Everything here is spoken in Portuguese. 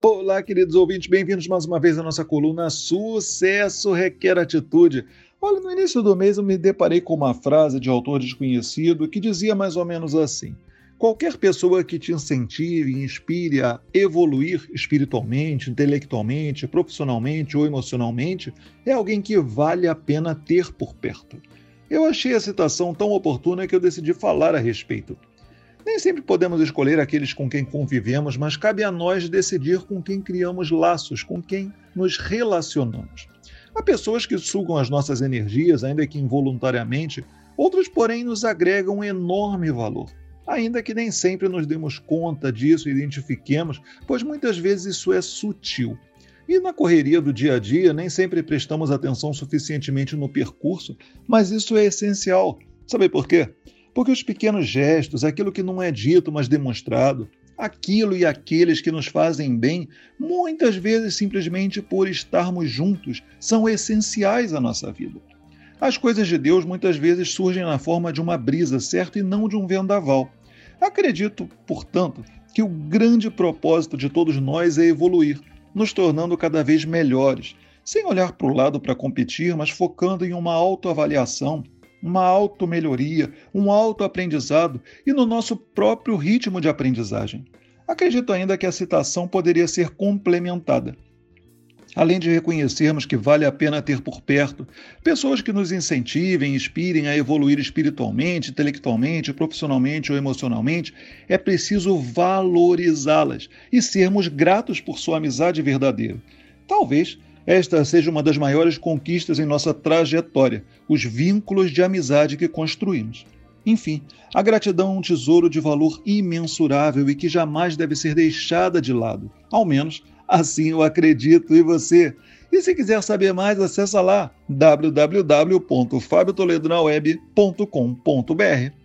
Olá, queridos ouvintes, bem-vindos mais uma vez à nossa coluna Sucesso Requer Atitude. Olha, no início do mês eu me deparei com uma frase de autor desconhecido que dizia mais ou menos assim: Qualquer pessoa que te incentive e inspire a evoluir espiritualmente, intelectualmente, profissionalmente ou emocionalmente é alguém que vale a pena ter por perto. Eu achei a citação tão oportuna que eu decidi falar a respeito. Nem sempre podemos escolher aqueles com quem convivemos, mas cabe a nós decidir com quem criamos laços, com quem nos relacionamos. Há pessoas que sugam as nossas energias, ainda que involuntariamente, outras, porém, nos agregam um enorme valor. Ainda que nem sempre nos demos conta disso e identifiquemos, pois muitas vezes isso é sutil. E na correria do dia a dia, nem sempre prestamos atenção suficientemente no percurso, mas isso é essencial. Sabe por quê? Porque os pequenos gestos, aquilo que não é dito, mas demonstrado, aquilo e aqueles que nos fazem bem, muitas vezes simplesmente por estarmos juntos, são essenciais à nossa vida. As coisas de Deus muitas vezes surgem na forma de uma brisa, certo? E não de um vendaval. Acredito, portanto, que o grande propósito de todos nós é evoluir, nos tornando cada vez melhores, sem olhar para o lado para competir, mas focando em uma autoavaliação uma auto-melhoria, um auto-aprendizado e no nosso próprio ritmo de aprendizagem. Acredito ainda que a citação poderia ser complementada. Além de reconhecermos que vale a pena ter por perto pessoas que nos incentivem, inspirem a evoluir espiritualmente, intelectualmente, profissionalmente ou emocionalmente, é preciso valorizá-las e sermos gratos por sua amizade verdadeira. Talvez esta seja uma das maiores conquistas em nossa trajetória, os vínculos de amizade que construímos. Enfim, a gratidão é um tesouro de valor imensurável e que jamais deve ser deixada de lado. Ao menos assim eu acredito e você. E se quiser saber mais, acessa lá www.fabiotoledonaweb.com.br.